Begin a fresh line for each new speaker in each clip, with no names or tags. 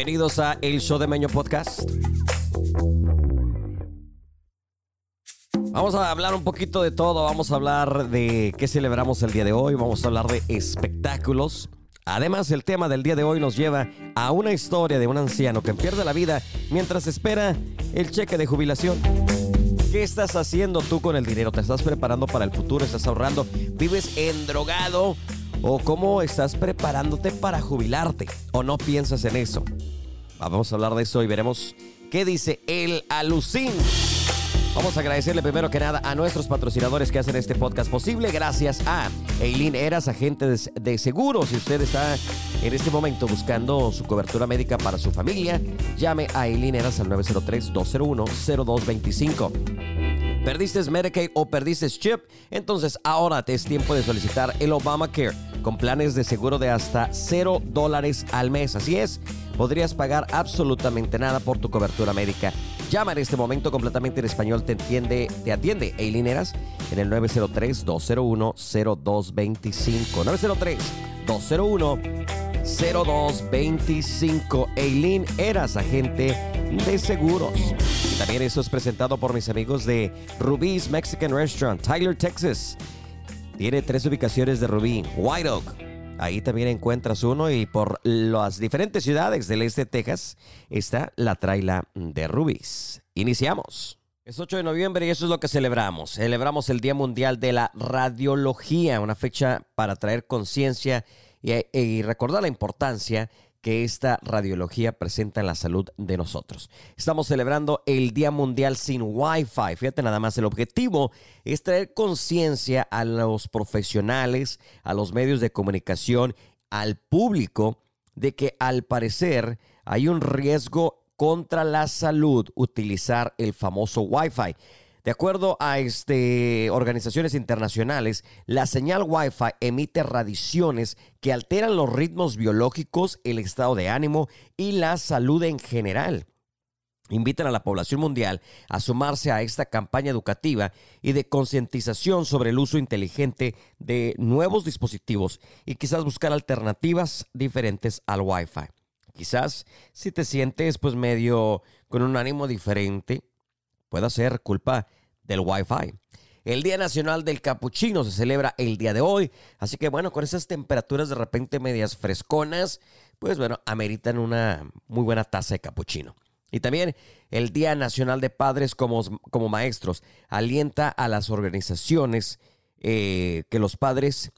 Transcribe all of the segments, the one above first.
Bienvenidos a El Show de Meño Podcast. Vamos a hablar un poquito de todo. Vamos a hablar de qué celebramos el día de hoy. Vamos a hablar de espectáculos. Además, el tema del día de hoy nos lleva a una historia de un anciano que pierde la vida mientras espera el cheque de jubilación. ¿Qué estás haciendo tú con el dinero? ¿Te estás preparando para el futuro? ¿Estás ahorrando? ¿Vives endrogado? ¿O cómo estás preparándote para jubilarte? ¿O no piensas en eso? Vamos a hablar de eso y veremos qué dice el alucín. Vamos a agradecerle primero que nada a nuestros patrocinadores que hacen este podcast posible. Gracias a Eileen Eras, agente de seguros. Si usted está en este momento buscando su cobertura médica para su familia, llame a Eileen Eras al 903-201-0225. ¿Perdiste Medicaid o perdiste CHIP? Entonces ahora te es tiempo de solicitar el Obamacare con planes de seguro de hasta 0 dólares al mes. Así es, podrías pagar absolutamente nada por tu cobertura médica. Llama en este momento completamente en español, te entiende, te atiende Eileen Eras en el 903-201-0225. 903-201-0225. Eileen Eras, agente de seguros. Y también eso es presentado por mis amigos de Rubí's Mexican Restaurant, Tyler, Texas. Tiene tres ubicaciones de Rubí, White Oak. Ahí también encuentras uno y por las diferentes ciudades del este de Texas está la traila de Rubí's. Iniciamos. Es 8 de noviembre y eso es lo que celebramos. Celebramos el Día Mundial de la Radiología, una fecha para traer conciencia y, y recordar la importancia que esta radiología presenta en la salud de nosotros. Estamos celebrando el Día Mundial sin Wi-Fi. Fíjate nada más, el objetivo es traer conciencia a los profesionales, a los medios de comunicación, al público, de que al parecer hay un riesgo contra la salud utilizar el famoso Wi-Fi. De acuerdo a este, organizaciones internacionales, la señal Wi-Fi emite radiaciones que alteran los ritmos biológicos, el estado de ánimo y la salud en general. Invitan a la población mundial a sumarse a esta campaña educativa y de concientización sobre el uso inteligente de nuevos dispositivos y quizás buscar alternativas diferentes al Wi-Fi. Quizás si te sientes pues medio con un ánimo diferente, pueda ser culpa del Wi-Fi. El Día Nacional del Capuchino se celebra el día de hoy, así que bueno, con esas temperaturas de repente medias fresconas, pues bueno, ameritan una muy buena taza de capuchino. Y también el Día Nacional de Padres como, como maestros alienta a las organizaciones eh, que los padres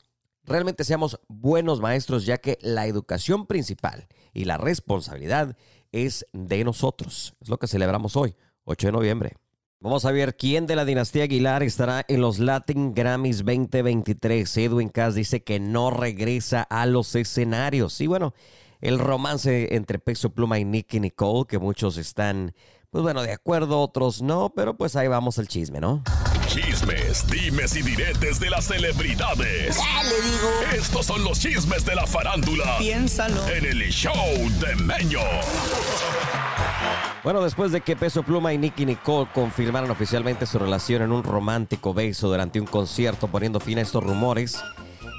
realmente seamos buenos maestros, ya que la educación principal y la responsabilidad es de nosotros. Es lo que celebramos hoy, 8 de noviembre. Vamos a ver quién de la dinastía Aguilar estará en los Latin Grammys 2023. Edwin Cass dice que no regresa a los escenarios. Y bueno, el romance entre Peso Pluma y Nicky Nicole, que muchos están, pues bueno, de acuerdo, otros no, pero pues ahí vamos el chisme, ¿no?
Chismes, dimes y diretes de las celebridades.
Ya le digo.
Estos son los chismes de la farándula.
Piénsalo.
En el show de Meño.
Bueno, después de que Peso Pluma y Nicky Nicole confirmaron oficialmente su relación en un romántico beso durante un concierto poniendo fin a estos rumores,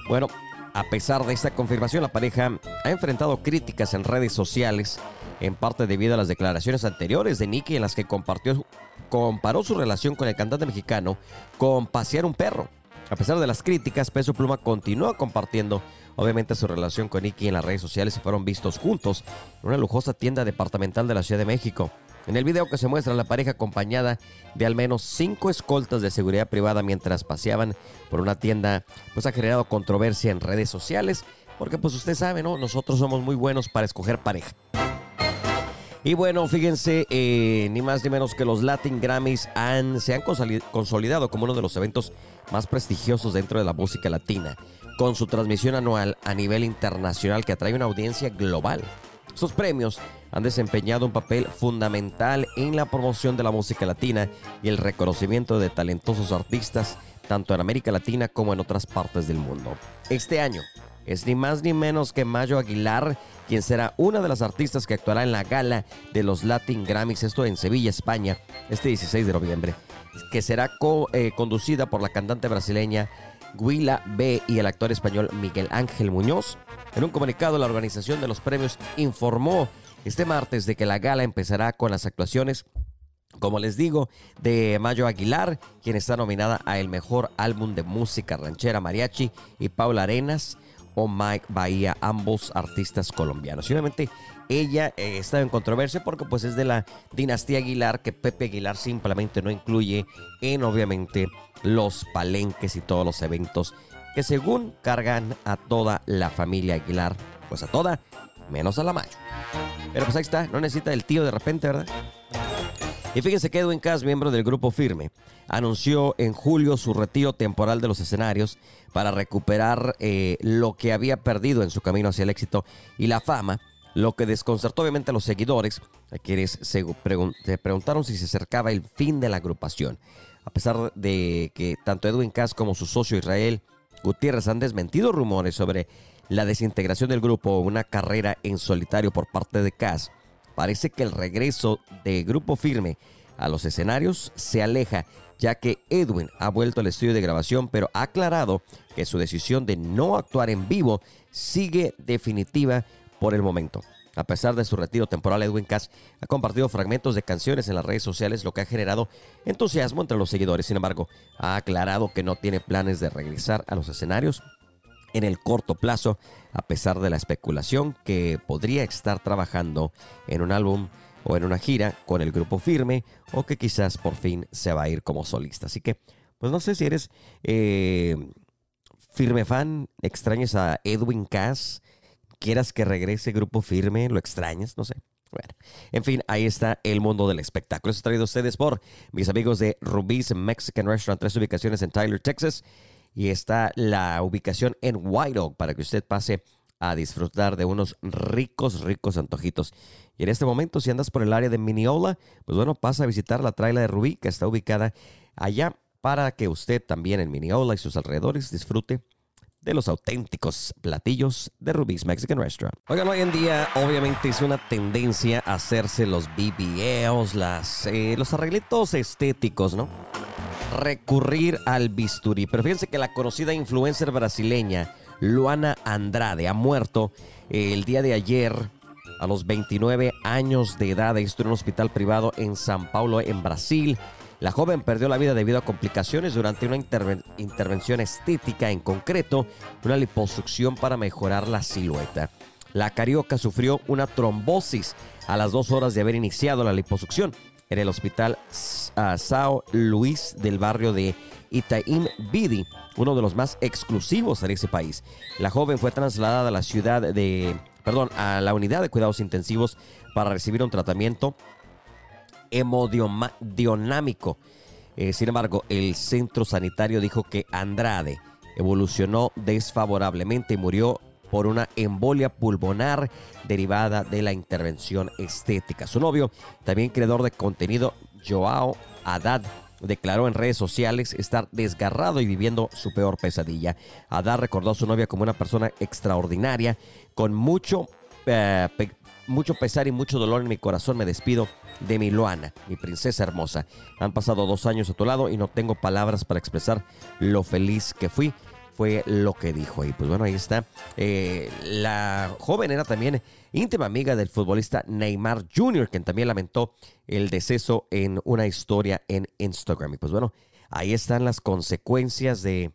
bueno, a pesar de esta confirmación, la pareja ha enfrentado críticas en redes sociales, en parte debido a las declaraciones anteriores de Nicky en las que compartió, comparó su relación con el cantante mexicano con pasear un perro. A pesar de las críticas, Peso Pluma continúa compartiendo obviamente su relación con Nicky en las redes sociales y fueron vistos juntos en una lujosa tienda departamental de la Ciudad de México. En el video que se muestra la pareja acompañada de al menos cinco escoltas de seguridad privada mientras paseaban por una tienda, pues ha generado controversia en redes sociales, porque pues usted sabe, ¿no? Nosotros somos muy buenos para escoger pareja. Y bueno, fíjense, eh, ni más ni menos que los Latin Grammys han, se han consolidado como uno de los eventos más prestigiosos dentro de la música latina, con su transmisión anual a nivel internacional que atrae una audiencia global. Estos premios han desempeñado un papel fundamental en la promoción de la música latina y el reconocimiento de talentosos artistas, tanto en América Latina como en otras partes del mundo. Este año, es ni más ni menos que Mayo Aguilar, quien será una de las artistas que actuará en la gala de los Latin Grammys, esto en Sevilla, España, este 16 de noviembre, que será eh, conducida por la cantante brasileña Guila B y el actor español Miguel Ángel Muñoz. En un comunicado, la organización de los premios informó este martes de que la gala empezará con las actuaciones como les digo, de Mayo Aguilar, quien está nominada a el mejor álbum de música ranchera mariachi, y Paula Arenas o Mike Bahía, ambos artistas colombianos. Y obviamente ella eh, está en controversia porque pues es de la dinastía Aguilar que Pepe Aguilar simplemente no incluye en obviamente los palenques y todos los eventos que según cargan a toda la familia Aguilar, pues a toda, menos a la Mayo. Pero pues ahí está, no necesita el tío de repente, ¿verdad? Y fíjense que Edwin Cass, miembro del grupo Firme, anunció en julio su retiro temporal de los escenarios para recuperar eh, lo que había perdido en su camino hacia el éxito y la fama, lo que desconcertó obviamente a los seguidores, a quienes se, preguntaron si se acercaba el fin de la agrupación. A pesar de que tanto Edwin Cass como su socio Israel Gutiérrez han desmentido rumores sobre la desintegración del grupo o una carrera en solitario por parte de Cass, parece que el regreso de Grupo Firme a los escenarios se aleja, ya que Edwin ha vuelto al estudio de grabación, pero ha aclarado que su decisión de no actuar en vivo sigue definitiva por el momento. A pesar de su retiro temporal, Edwin Cass ha compartido fragmentos de canciones en las redes sociales, lo que ha generado entusiasmo entre los seguidores. Sin embargo, ha aclarado que no tiene planes de regresar a los escenarios en el corto plazo, a pesar de la especulación que podría estar trabajando en un álbum o en una gira con el grupo firme o que quizás por fin se va a ir como solista. Así que, pues no sé si eres eh, firme fan, extrañas a Edwin Cass, quieras que regrese grupo firme, lo extrañas, no sé. Bueno, en fin, ahí está el mundo del espectáculo. Eso traído a ustedes por mis amigos de Rubí's Mexican Restaurant, tres ubicaciones en Tyler, Texas y está la ubicación en White Oak para que usted pase a disfrutar de unos ricos, ricos antojitos. Y en este momento, si andas por el área de Mineola, pues bueno, pasa a visitar la traila de Rubí, que está ubicada allá, para que usted también en Mineola y sus alrededores disfrute de los auténticos platillos de Rubí's Mexican Restaurant. Oigan, hoy en día obviamente es una tendencia hacerse los BBLs, eh, los arreglitos estéticos, ¿no? Recurrir al bisturí. Pero fíjense que la conocida influencer brasileña Luana Andrade ha muerto el día de ayer a los 29 años de edad. Esto en un hospital privado en San Paulo, en Brasil. La joven perdió la vida debido a complicaciones durante una intervención estética, en concreto, una liposucción para mejorar la silueta. La carioca sufrió una trombosis a las dos horas de haber iniciado la liposucción en el hospital uh, Sao Luis del barrio de Itaim Bidi, uno de los más exclusivos de ese país. La joven fue trasladada a la ciudad de, perdón, a la unidad de cuidados intensivos para recibir un tratamiento hemodinámico. Eh, sin embargo, el centro sanitario dijo que Andrade evolucionó desfavorablemente y murió por una embolia pulmonar derivada de la intervención estética. Su novio, también creador de contenido, Joao Haddad, declaró en redes sociales estar desgarrado y viviendo su peor pesadilla. Haddad recordó a su novia como una persona extraordinaria, con mucho, eh, mucho pesar y mucho dolor en mi corazón. Me despido de mi Luana, mi princesa hermosa. Han pasado dos años a tu lado y no tengo palabras para expresar lo feliz que fui fue lo que dijo. Y pues bueno, ahí está. Eh, la joven era también íntima amiga del futbolista Neymar Jr., quien también lamentó el deceso en una historia en Instagram. Y pues bueno, ahí están las consecuencias de,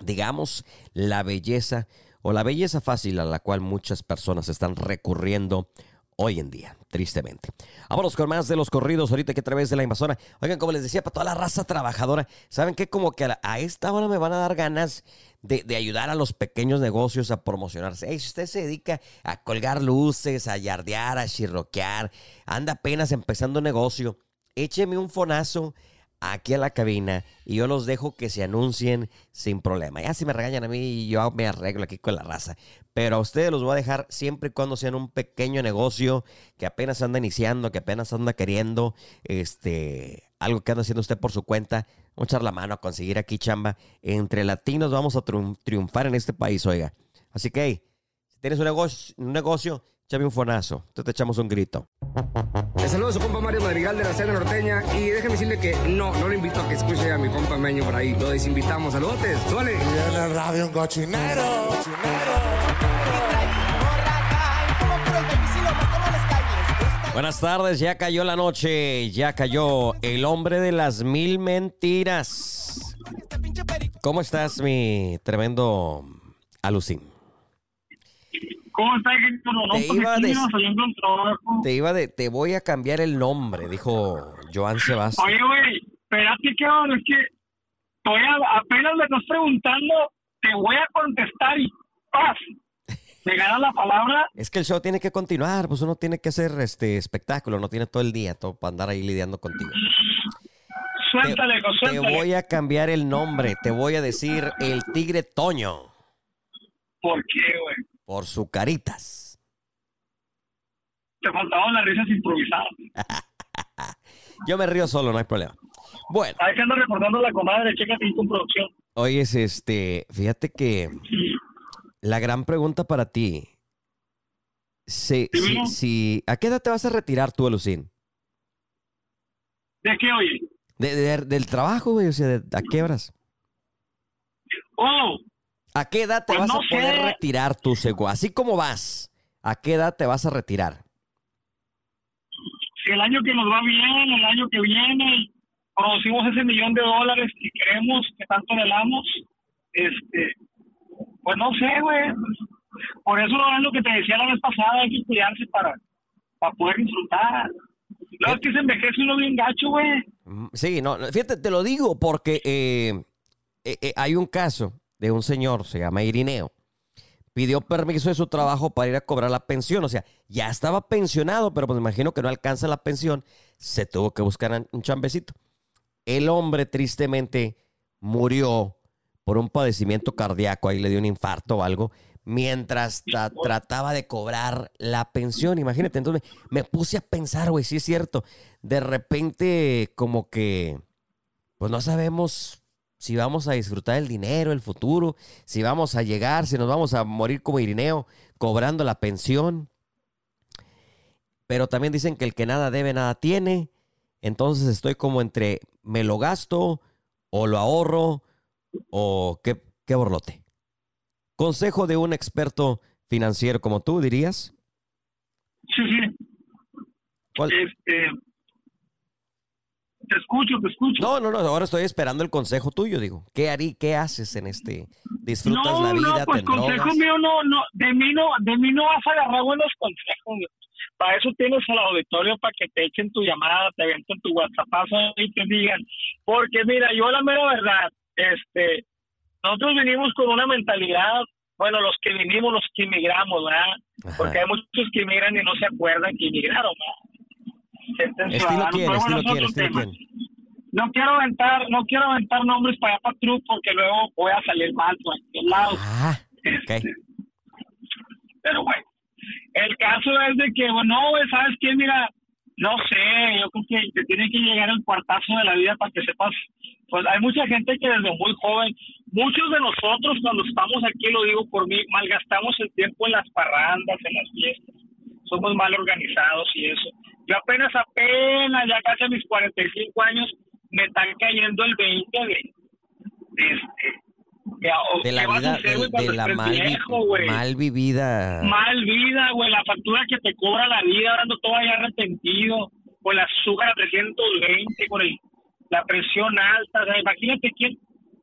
digamos, la belleza o la belleza fácil a la cual muchas personas están recurriendo hoy en día, tristemente. Vámonos con más de los corridos ahorita que a través de la invasora. Oigan, como les decía, para toda la raza trabajadora, ¿saben qué? Como que a, esta hora me van a dar ganas de, ayudar a los pequeños negocios a promocionarse. si usted se dedica a colgar luces, a yardear, a chirroquear, anda apenas empezando negocio, écheme un fonazo aquí a la cabina y yo los dejo que se anuncien sin problema. Ya si me regañan a mí, yo me arreglo aquí con la raza. Pero a ustedes los voy a dejar siempre y cuando sean un pequeño negocio que apenas anda iniciando, que apenas anda queriendo, este, algo que anda haciendo usted por su cuenta. Vamos a echar la mano a conseguir aquí chamba. Entre latinos vamos a triunfar en este país, oiga. Así que, si tienes un negocio, un negocio Échame un fonazo. Entonces te echamos un grito.
Le saludo a su compa Mario Madrigal de la Cena Norteña. Y déjeme decirle que no, no le invito a que escuche a mi compa Meño por ahí. Lo desinvitamos. Saludotes. Suele.
Y en el radio un cochinero. Cochinero.
Buenas tardes, ya cayó la noche, ya cayó el hombre de las mil mentiras. ¿Cómo estás, mi tremendo alucín?
¿Cómo Héctor? No,
Te iba
trabajo.
Te iba de, te voy a cambiar el nombre, dijo Joan Sebastián.
Oye, güey, espérate que ahora es que estoy a- apenas me estás preguntando, te voy a contestar y ¡paz! Me gana la palabra.
Es que el show tiene que continuar, pues uno tiene que hacer este espectáculo, no tiene todo el día todo para andar ahí lidiando contigo. Te,
Suéltale,
te
suéltale.
voy a cambiar el nombre, te voy a decir el tigre Toño
¿Por qué, güey?
Por su caritas.
Te faltaban las risas improvisadas.
Yo me río solo, no hay problema. Bueno,
Ahí que ando reportando la comadre, ahí con producción.
oye, es este, fíjate que la gran pregunta para ti, si, si,
Dímelo.
si- ¿a qué edad te vas a retirar tú, Lucín?
¿De qué, oye?
De- de- del trabajo, güey, o sea, de- ¿a qué horas?
Oh,
¿A qué edad te
Pues
vas
no
a poder
sé.
retirar tú, Sego? Así como vas, ¿a qué edad te vas a retirar?
si el año que nos va bien, el año que viene, producimos ese millón de dólares que queremos, que tanto anhelamos, este, pues no sé, güey. Por eso es lo que te decía la vez pasada, hay que cuidarse para, para poder disfrutar. Luego es que se envejece uno bien gacho, güey.
Mm, Sí, no, no, fíjate, te lo digo porque eh, eh, eh, hay un caso de un señor, se llama Irineo, pidió permiso de su trabajo para ir a cobrar la pensión, o sea, ya estaba pensionado, pero pues me imagino que no alcanza la pensión, se tuvo que buscar un chambecito. El hombre tristemente murió por un padecimiento cardíaco, ahí le dio un infarto o algo, mientras tra- trataba de cobrar la pensión, imagínate, entonces me, me puse a pensar, güey, sí es cierto, de repente como que, pues no sabemos si vamos a disfrutar el dinero, el futuro, si vamos a llegar, si nos vamos a morir como Irineo cobrando la pensión. Pero también dicen que el que nada debe, nada tiene. Entonces estoy como entre me lo gasto o lo ahorro o qué, qué borlote. Consejo de un experto financiero como tú, dirías.
Sí, sí.
¿Cuál?
Este, te escucho, te escucho.
No, no, no, ahora estoy esperando el consejo tuyo, digo. ¿Qué harí, qué haces en este? ¿Disfrutas la vida?
No, pues
te
consejo
drogas?
mío no, no, de mí no, de mí no vas a agarrar buenos consejos. güey. Para eso tienes al auditorio para que te echen tu llamada, te aventen tu WhatsApp y te digan. Porque mira, yo la mera verdad, este, nosotros vinimos con una mentalidad, bueno, los que vinimos, los que emigramos, ¿verdad?
Ajá.
Porque hay muchos que emigran y no se acuerdan que emigraron, ¿verdad?
Estilo quién, estilo quién, quién.
No quiero aventar, no quiero aventar nombres para allá para True porque luego voy a salir mal por aquel lado.
Ah, ok.
Este, Pero bueno, el caso es de que, bueno, ¿sabes qué? Mira, no sé, yo creo que te tiene que llegar el cuartazo de la vida para que sepas. Pues hay mucha gente que desde muy joven, muchos de nosotros cuando estamos aquí, lo digo por mí, malgastamos el tiempo en las parrandas, en las fiestas. Somos mal organizados y eso. Yo apenas, apenas, ya casi a mis 45 años, me están cayendo el 20 de, de este, de,
De la
¿qué vas a
vida, de, de la mal, vi-
viejo,
mal vivida.
mal vida, güey, la factura que te cobra la vida, ahora ando todavía arrepentido, con el azúcar a 320, con el, la presión alta, o sea, imagínate quién,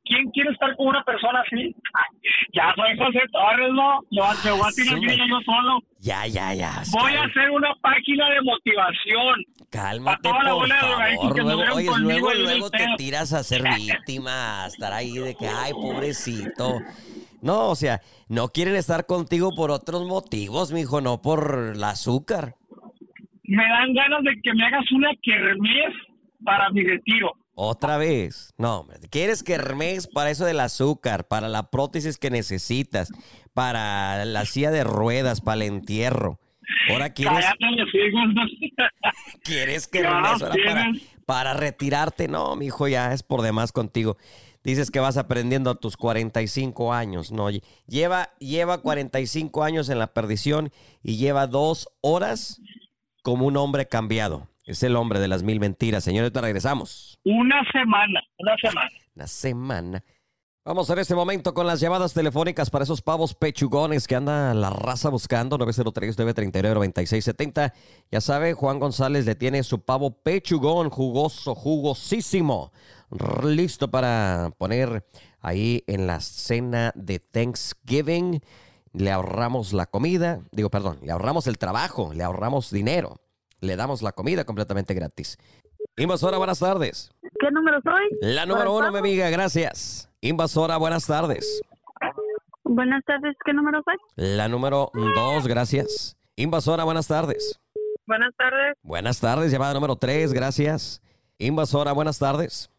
quién quiere estar con una persona así. Ay, ya soy José Torres, no, yo me voy a tirar
Sube.
grilla yo solo.
Ya, ya, ya.
Voy a hacer una página de motivación.
Cálmate,
pa' toda la
por
de
favor.
que
Luego, oye, luego, luego te tiras a ser víctima, a estar ahí de que, ay, pobrecito. No, o sea, no quieren estar contigo por otros motivos, mijo, no por el azúcar.
Me dan ganas de que me hagas una kermés para mi retiro.
Otra vez. No, hombre. ¿Quieres que Hermes para eso del azúcar, para la prótesis que necesitas, para la silla de ruedas, para el entierro? Ahora quieres, quieres que ahora para, retirarte. No, mi hijo, ya es por demás contigo. Dices que vas aprendiendo a tus 45 años. No, lle- lleva, lleva 45 años en la perdición y lleva dos horas como un hombre cambiado. Es el hombre de las mil mentiras. Señores, te regresamos.
Una semana, una semana.
Una semana. Vamos en este momento con las llamadas telefónicas para esos pavos pechugones que anda la raza buscando. 903-939-9670. Ya sabe, Juan González le tiene su pavo pechugón, jugoso, jugosísimo. Listo para poner ahí en la cena de Thanksgiving. Le ahorramos la comida, digo, perdón, le ahorramos el trabajo, le ahorramos dinero. Le damos la comida completamente gratis. Invasora, buenas tardes.
¿Qué número soy?
La número uno, mi amiga, gracias. Invasora, buenas tardes.
Buenas tardes, ¿qué número soy?
La número dos, gracias. Invasora, buenas tardes.
Buenas tardes.
Buenas tardes, llamada número tres, gracias. Invasora, buenas tardes.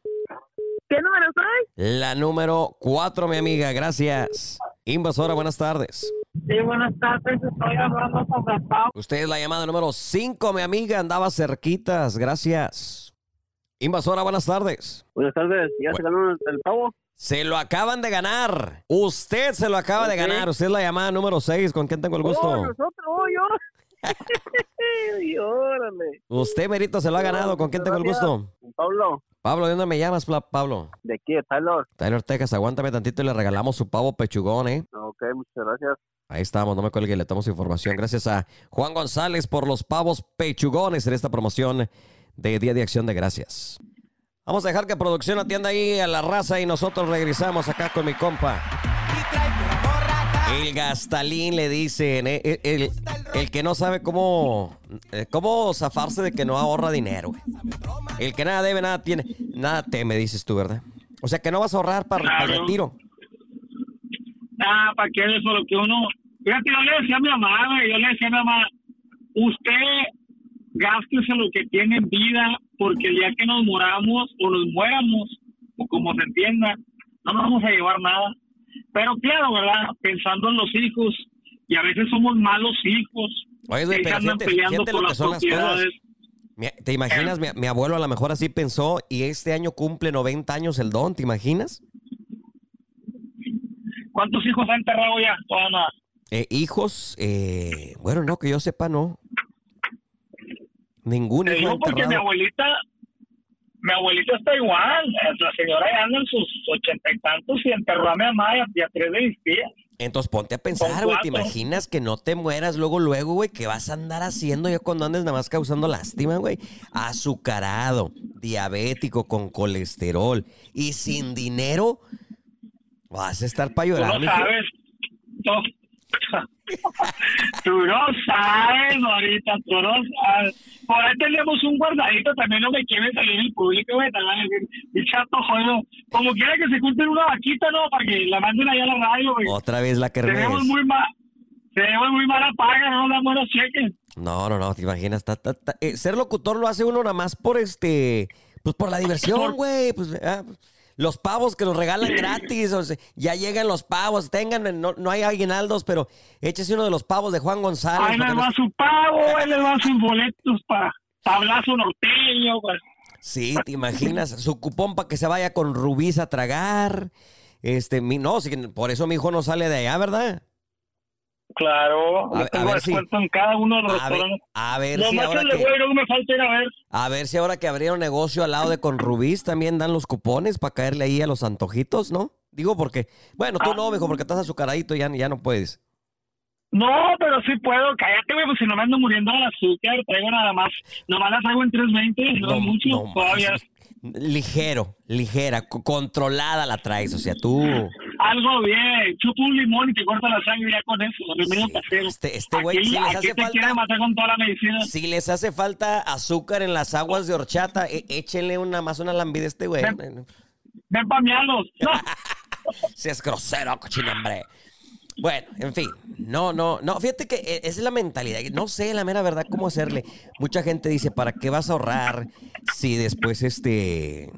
¿Qué número soy?
La número cuatro, mi amiga, gracias. Invasora, buenas tardes.
Sí, buenas tardes, estoy hablando sobre pavo.
Usted es la llamada número cinco, mi amiga, andaba cerquitas, gracias. Invasora, buenas tardes.
Buenas tardes, ¿ya se ganó el, el pavo?
Se lo acaban de ganar. Usted se lo acaba de ganar. Usted es la llamada número 6. ¿Con quién tengo el
Oh,
gusto?
nosotros, oh, yo. Órale.
Usted, Merito, se lo ha ganado. ¿Con quién tengo el gusto?
Pablo,
Pablo, ¿de dónde me llamas, Pablo?
¿de qué? Tyler.
Tyler, Texas, aguántame tantito y le regalamos su pavo pechugón, ¿eh?
Ok, muchas gracias.
Ahí estamos, no me cuelgue, le tomo su información. Gracias a Juan González por los pavos pechugones en esta promoción de Día de Acción de Gracias. Vamos a dejar que producción atienda ahí a la raza y nosotros regresamos acá con mi compa. El gastalín le dicen, eh, eh, el, el que no sabe cómo, eh, cómo zafarse de que no ahorra dinero. El que nada debe, nada tiene, nada teme, dices tú, ¿verdad? O sea que no vas a ahorrar para, para el retiro.
¿Para qué eso? Lo que uno... Fíjate, yo le decía a mi mamá, yo le decía a mi mamá, usted gástese lo que tiene en vida, porque el día que nos moramos o nos muéramos, o como se entienda, no nos vamos a llevar nada. Pero claro, ¿verdad? Pensando en los hijos, y a veces somos malos hijos.
Oye,
que
pero
andan
fíjate,
peleando por
lo que
las
son las cosas.
propiedades.
Mi- ¿Te imaginas? Mi, mi abuelo a lo mejor así pensó y este año cumple 90 años el don, ¿te imaginas?
¿Cuántos hijos ha enterrado ya? Todavía nada.
Eh, hijos, eh, bueno, no, que yo sepa, no. Ningún
Te
hijo
digo porque mi abuelita, mi abuelita está igual. eh, La señora ya anda en sus ochenta y tantos y enterró a mi mamá y a, y a tres de mis tías.
Entonces ponte a pensar, güey, ¿te imaginas que no te mueras luego, luego, güey? ¿Qué vas a andar haciendo ya cuando andes nada más causando lástima, güey? Azucarado, diabético, con colesterol y sin dinero. Vas a estar para
Tú
llorar,
no
mijo.
sabes. Tú, tú no sabes, ahorita, tú no sabes. Por ahí tenemos un guardadito, también no me quiere salir en público, güey, te van a decir, "Y chato, jodido. Como quiera que se junten una vaquita, ¿no? Para que la manden allá a la radio, güey.
Otra vez la kermés.
Tenemos muy mal, tenemos muy mala paga, no dan buenos cheques.
No, no, no, te imaginas. ta, ta, ta. Eh, ser locutor lo hace uno nada más por este. Pues por la diversión, güey. Pues, ah, los pavos que los regalan gratis. o sea, ya llegan los pavos. Tengan, no, no hay aguinaldos, pero échese uno de los pavos de Juan González.
Ahí les va su pavo, ahí les va sus boletos para tablazo norteño.
Sí, te imaginas. Su cupón para que se vaya con Rubís a tragar. Este, mi, no, por eso mi hijo no sale de allá, ¿verdad?
Claro,
A- a ver si-
en cada uno de los
A ver, a ver
No
si
más
ahora que,
güey, no me falta ir a ver.
a ver si ahora que abrieron negocio al lado de con Rubís también dan los cupones para caerle ahí a los antojitos, ¿no? Digo porque, bueno, tú
Ah.
no, mijo, porque estás azucaradito y ya, ya no puedes.
No, pero sí puedo. Cállate, güey, pues si no me ando muriendo de azúcar, traigo nada más. Nomás la traigo en 320, no, es mucho.
no
todavía.
más. Ligero, ligera, co- controlada la traes, o sea, tú...
Algo bien. Chupa un limón y te corta la sangre ya con eso. Remedio casero.
Este, este güey, si les hace
te quiere
falta...
matar con toda la medicina.
Si les hace falta azúcar en las aguas de horchata, e- échenle una más una lambida a este güey.
Ven pa' miarlos. No.
Si es grosero, cochino, hombre. Bueno, en fin, no, no, no, fíjate que eh, esa es la mentalidad. No sé, la mera verdad, cómo hacerle. Mucha gente dice, ¿para qué vas a ahorrar si después este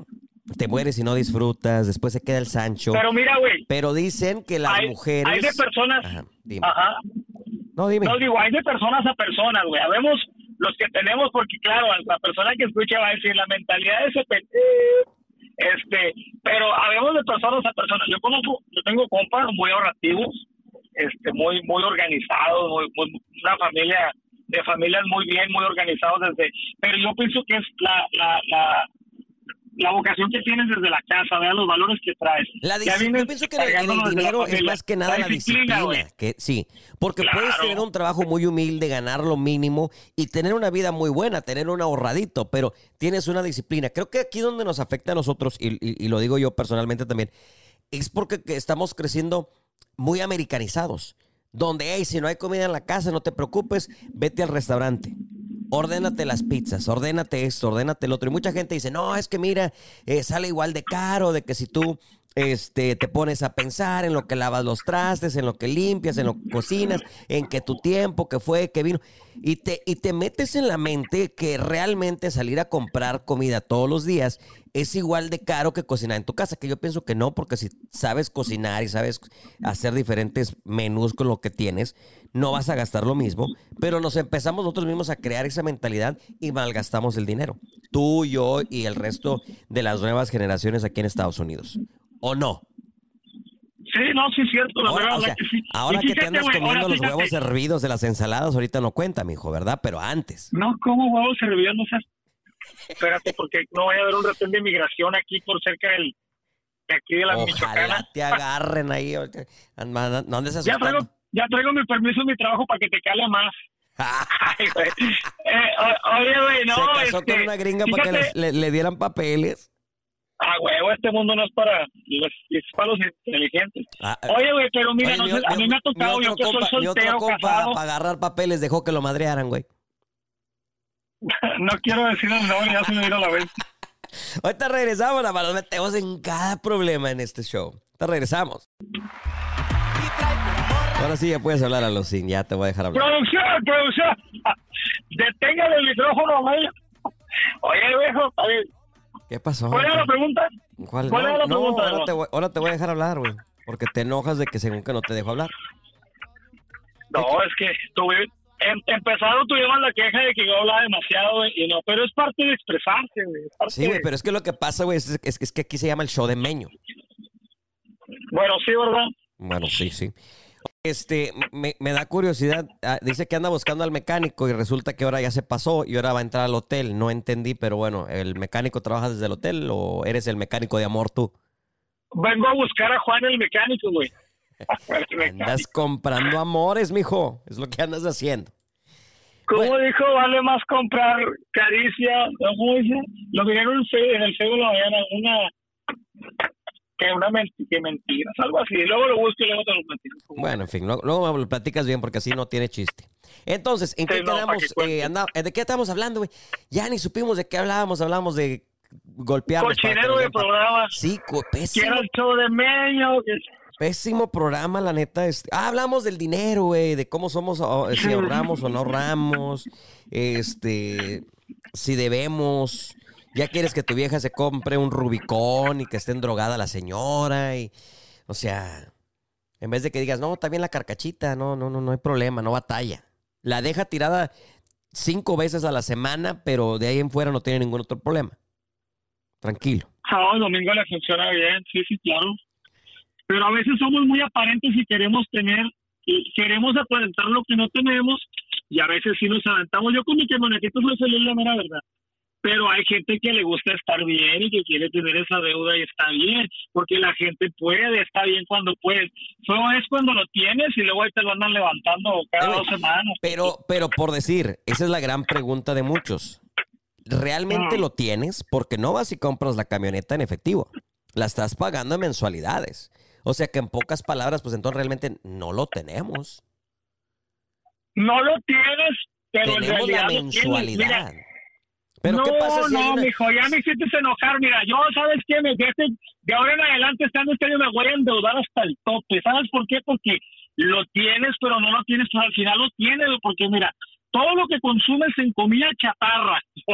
te mueres y no disfrutas? Después se queda el Sancho.
Pero mira, güey.
Pero dicen que las
hay,
mujeres.
hay de personas.
Ajá, dime.
Ajá.
No, dime.
No digo, hay de personas a personas, güey. Habemos los que tenemos, porque claro, la persona que escucha va a decir la mentalidad de ese. Este, pero habemos de personas a personas. Yo conozco, yo tengo compas muy ahorrativos, este, muy, muy organizados, muy, muy- una familia de familias muy bien, muy organizados desde. Pero yo pienso que es la, la, la la vocación que tienes desde la casa, vea los valores que traes.
La
Ya
dis-
vienes
yo pienso que el, el dinero es más que nada la disciplina, que sí, porque puedes tener un trabajo muy humilde, ganar lo mínimo y tener una vida muy buena, tener un ahorradito, pero tienes una disciplina. Creo que aquí donde nos afecta a nosotros, y, y- y lo digo yo personalmente también, es porque que estamos creciendo muy americanizados, donde, hey, si no hay comida en la casa, no te preocupes, vete al restaurante. Ordénate las pizzas, ordénate esto, ordénate el otro. Y mucha gente dice, no, es que mira, eh, sale igual de caro, de que si tú este, te pones a pensar en lo que lavas los trastes, en lo que limpias, en lo que cocinas, en que tu tiempo, que fue, que vino. Y te, y te metes en la mente que realmente salir a comprar comida todos los días es igual de caro que cocinar en tu casa, que yo pienso que no, porque si sabes cocinar y sabes hacer diferentes menús con lo que tienes, no vas a gastar lo mismo, pero nos empezamos nosotros mismos a crear esa mentalidad y malgastamos el dinero. Tú, yo y el resto de las nuevas generaciones aquí en Estados Unidos. ¿O no?
Sí, no, sí es cierto, la
Ahora,
verdad
o sea,
es que sí.
ahora que te
fíjate,
andas
güey,
comiendo los
fíjate,
huevos hervidos de las ensaladas, ahorita no cuenta, mijo, ¿verdad? Pero antes.
No, como huevos hervidos, no seas... Espérate, porque no vaya a haber un retén de inmigración aquí por cerca del... De aquí de la Michoacana.
Ojalá te agarren ahí. No andes
Ya traigo, ya traigo mi permiso en mi trabajo para que te cale más. Ay, güey. Eh, o- oye, güey, no,
Se casó
este,
con una gringa para que
fíjate,
les- le, le dieran papeles.
Ah, huevo, este mundo no es para los, es para los inteligentes.
Ah, eh,
Oye, güey, pero mira,
oye,
no
mi-
sé, a
mi-
mí me ha tocado, yo que soy
compa-
soltero,
compa,
casado,
para agarrar papeles dejó que lo madrearan, güey.
no quiero decir el nombre, ya se me vino la vez.
Ahorita regresamos, nada nos metemos en cada problema en este show. Ahorita regresamos. Ahora sí ya puedes hablar a los sin, ya te voy a dejar hablar.
Producción, producción, detengan el micrófono, güey. Oye, viejo, a ver,
¿Qué pasó?
¿cuál era la pregunta?
¿Cuál?
cuál
No,
era la
no,
pregunta,
ahora, te voy, ahora te voy a dejar hablar, güey. Porque te enojas de que según que no te dejo hablar.
No, es que tuve, em- empezado tuvimos la queja de que yo hablaba demasiado güey, y no, pero es parte de expresarse, güey.
Sí, güey,
de-
pero es que lo que pasa, güey, es, es- es que aquí se llama el show de Meño.
Bueno, sí, ¿verdad?
Bueno, sí, sí. Este, me, me da curiosidad. ah, Dice que anda buscando al mecánico y resulta que ahora ya se pasó y ahora va a entrar al hotel. No entendí, pero bueno, ¿el mecánico trabaja desde el hotel o eres el mecánico de amor tú?
Vengo a buscar a Juan el mecánico, güey.
Andas comprando amores, mijo. Es lo que andas haciendo.
¿Cómo
Bueno.
dijo? Vale más comprar caricia, ¿cómo dice? Lo miré en el en el Facebook de la mañana, una que una menti- que mentiras, algo así. Luego lo busco y luego te lo platico.
Bueno, en fin, luego, luego me lo platicas bien porque así no tiene chiste. Entonces, ¿en
Sí,
qué
no,
quedamos?
que.
Eh, anda- ¿De qué estamos hablando, güey? Ya ni supimos de qué hablábamos. Hablamos de que
Cochinero de programa.
Sí, pésimo
era el show de Meño. que-
Pésimo programa, la neta. Este, ah, hablamos del dinero, güey, de cómo somos, oh, si ahorramos o no ahorramos, este, si debemos. Ya quieres que tu vieja se compre un Rubicón y que esté drogada la señora y, o sea, en vez de que digas, no, está bien la carcachita, no, no, no, no hay problema, no batalla. La deja tirada cinco veces a la semana, pero de ahí en fuera no tiene ningún otro problema. Tranquilo.
Sábado y domingo le funciona bien, sí, sí, claro. Pero a veces somos muy aparentes y queremos tener, queremos aparentar lo que no tenemos y a veces sí nos aventamos. Yo con mi camionetita soy feliz, la mera verdad. Pero hay gente que le gusta estar bien y que quiere tener esa deuda y está bien, porque la gente puede, está bien cuando puede. Solo es cuando lo tienes y luego ahí te lo andan levantando cada dos semanas.
Pero, pero por decir, esa es la gran pregunta de muchos. ¿Realmente
Mm.
lo tienes? Porque no vas y compras la camioneta en efectivo. La estás pagando en mensualidades. O sea que en pocas palabras, pues entonces realmente no lo tenemos.
No lo tienes, pero en
tenemos la
realidad lo tienes. Mira,
mensualidad. Pero
no,
¿qué pasa si hay
no,
una-
mijo, ya me hiciste enojar. Mira, yo, ¿sabes qué? Me dejaste, de ahora en adelante, estando este año, me voy a endeudar hasta el tope. ¿Sabes por qué? Porque lo tienes, pero no lo tienes, pero al final lo tienes, porque mira, todo lo que consumes en comida chatarra,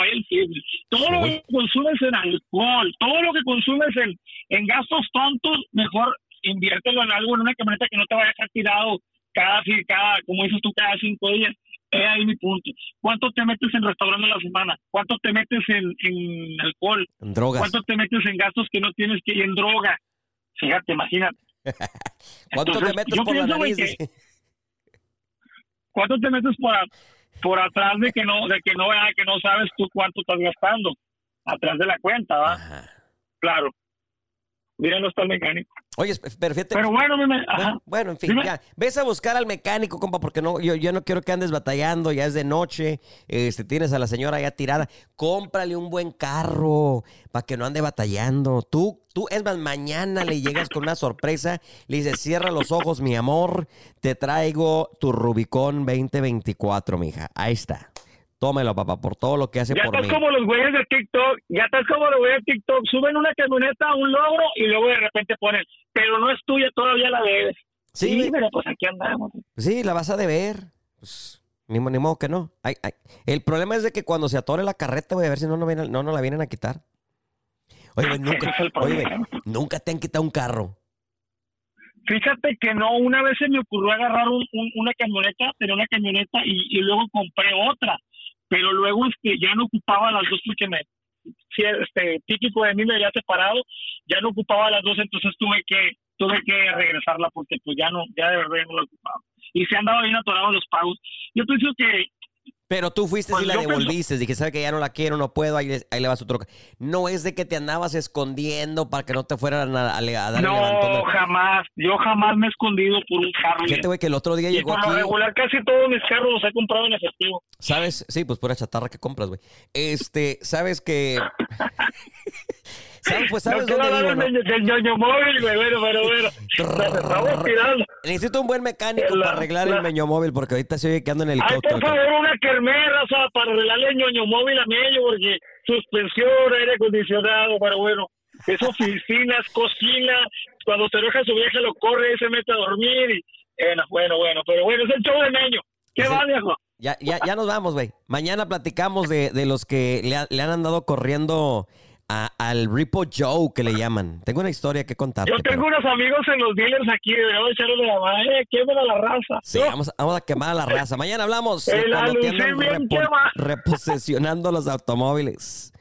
todo lo que consumes en alcohol, todo lo que consumes en, en gastos tontos, mejor inviértelo en algo, en una camioneta que no te vaya a dejar tirado cada, cada como dices tú, cada cinco días. He ahí mi punto. ¿Cuánto te metes en restaurante a la semana? ¿Cuánto te metes en, en alcohol?
en drogas?
¿Cuánto te metes en gastos que no tienes que ir en droga? Fíjate, imagínate.
¿Cuánto te metes por la
pienso, güey,
nariz?
que- ¿Cuánto te metes por, atrás de que no de que no ah, que no sabes tú cuánto estás gastando? atrás de la cuenta, ¿va?
Ajá.
Claro. No está el mecánico.
Oye, pero fíjate.
Pero bueno, me- me- ajá.
Bueno, bueno, en fin,
Dime.
ya. Ves a buscar al mecánico, compa, porque no, yo, yo no quiero que andes batallando, ya es de noche, este, tienes a la señora ya tirada. Cómprale un buen carro para que no ande batallando. Tú, tú, es más, mañana le llegas con una sorpresa, le dices, cierra los ojos, mi amor, te traigo tu Rubicón 2024, mija. Ahí está. Tómelo, papá, por todo lo que hace
Ya
por
estás
mí.
como los güeyes de TikTok, ya estás como los güeyes de TikTok, suben una camioneta, un logro y luego de repente ponen, pero no es tuya, todavía la debes.
Sí,
pero pues aquí andamos.
Sí, la vas a deber. Pues, ni, mo- ni modo que no. Ay, ay. El problema es de que cuando se atore la carreta, voy a ver si no, no, viene- no, no la vienen a quitar. Oye, güey, nunca, oye, güey, nunca te han quitado un carro.
Fíjate que no, una vez se me ocurrió agarrar un- un- una camioneta, tenía una camioneta y, y luego compré otra, pero luego este, ya no ocupaba las dos porque me, este, típico de mí me había separado, ya no ocupaba las dos, entonces tuve que, tuve que regresarla porque pues ya no, ya de verdad no la ocupaba. Y se han dado bien atorados los pagos. Yo pienso que
Pero tú fuiste
Pues
y la devolviste. Dije, ¿sabe que ya no la quiero, no puedo? Ahí, le- ahí le va su troca. No es de que te andabas escondiendo para que no te fueran a, a, a dar
no, jamás, yo jamás me he escondido por un carro.
Fíjate, güey, que el otro día
y
llegó
por
aquí.
lo regular casi todos mis carros los he comprado en efectivo.
¿Sabes? Sí, pues pura chatarra que compras, güey. Este, ¿sabes que ¿Sabes? Pues sabes
no
dónde vivo, ¿no?
del ñoño móvil, güey, bueno, pero bueno, nos estamos tirando.
Necesito un buen mecánico
La-
para arreglar
la-
el meño móvil porque ahorita se oye que ando en
Ay,
helicóptero.
por favor, una kermera, o sea, para arreglarle el ñoño móvil a Mello, porque suspensión, aire acondicionado, pero bueno, es oficinas, cocina, cuando se enoja su vieja lo corre y se mete a dormir, y bueno, bueno, bueno, pero bueno, es el show de Meño. ¿Qué
Ese-
va, viejo?
Ya, ya, ya nos vamos, güey. Mañana platicamos de, de los que le, ha- le han andado corriendo a- al Repo Joe, que le llaman. Tengo una historia que contarte.
Yo tengo
pero-
unos amigos en los dealers aquí, deberíamos echarle la mano, eh, quémela a la raza.
Sí,
¿no?
vamos, vamos a quemar a la raza. Mañana hablamos
El
cuando te andan
alucín bien
repo-
quema.
reposesionando los automóviles.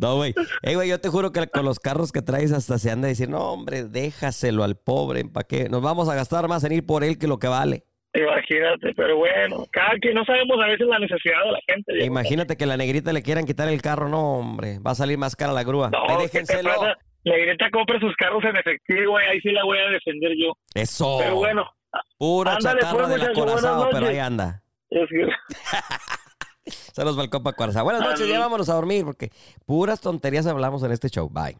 No, güey. Ey, güey, yo te juro que con los carros que traes hasta se anda a decir, no, hombre, déjaselo al pobre, ¿para qué? Nos vamos a gastar más en ir por él que lo que vale.
Imagínate, pero bueno, cada que no sabemos a veces la necesidad de la gente.
Imagínate que la negrita le quieran quitar el carro, no, hombre, va a salir más cara la grúa.
No. La Greta compra sus carros en efectivo, güey, ahí sí la voy a defender yo.
Eso.
Pero bueno,
Pura
ándale,
chatarra
pues,
de la pero ahí anda.
es que-
Saludos para el. Buenas noches, ya vámonos a dormir porque puras tonterías hablamos en este show. Bye.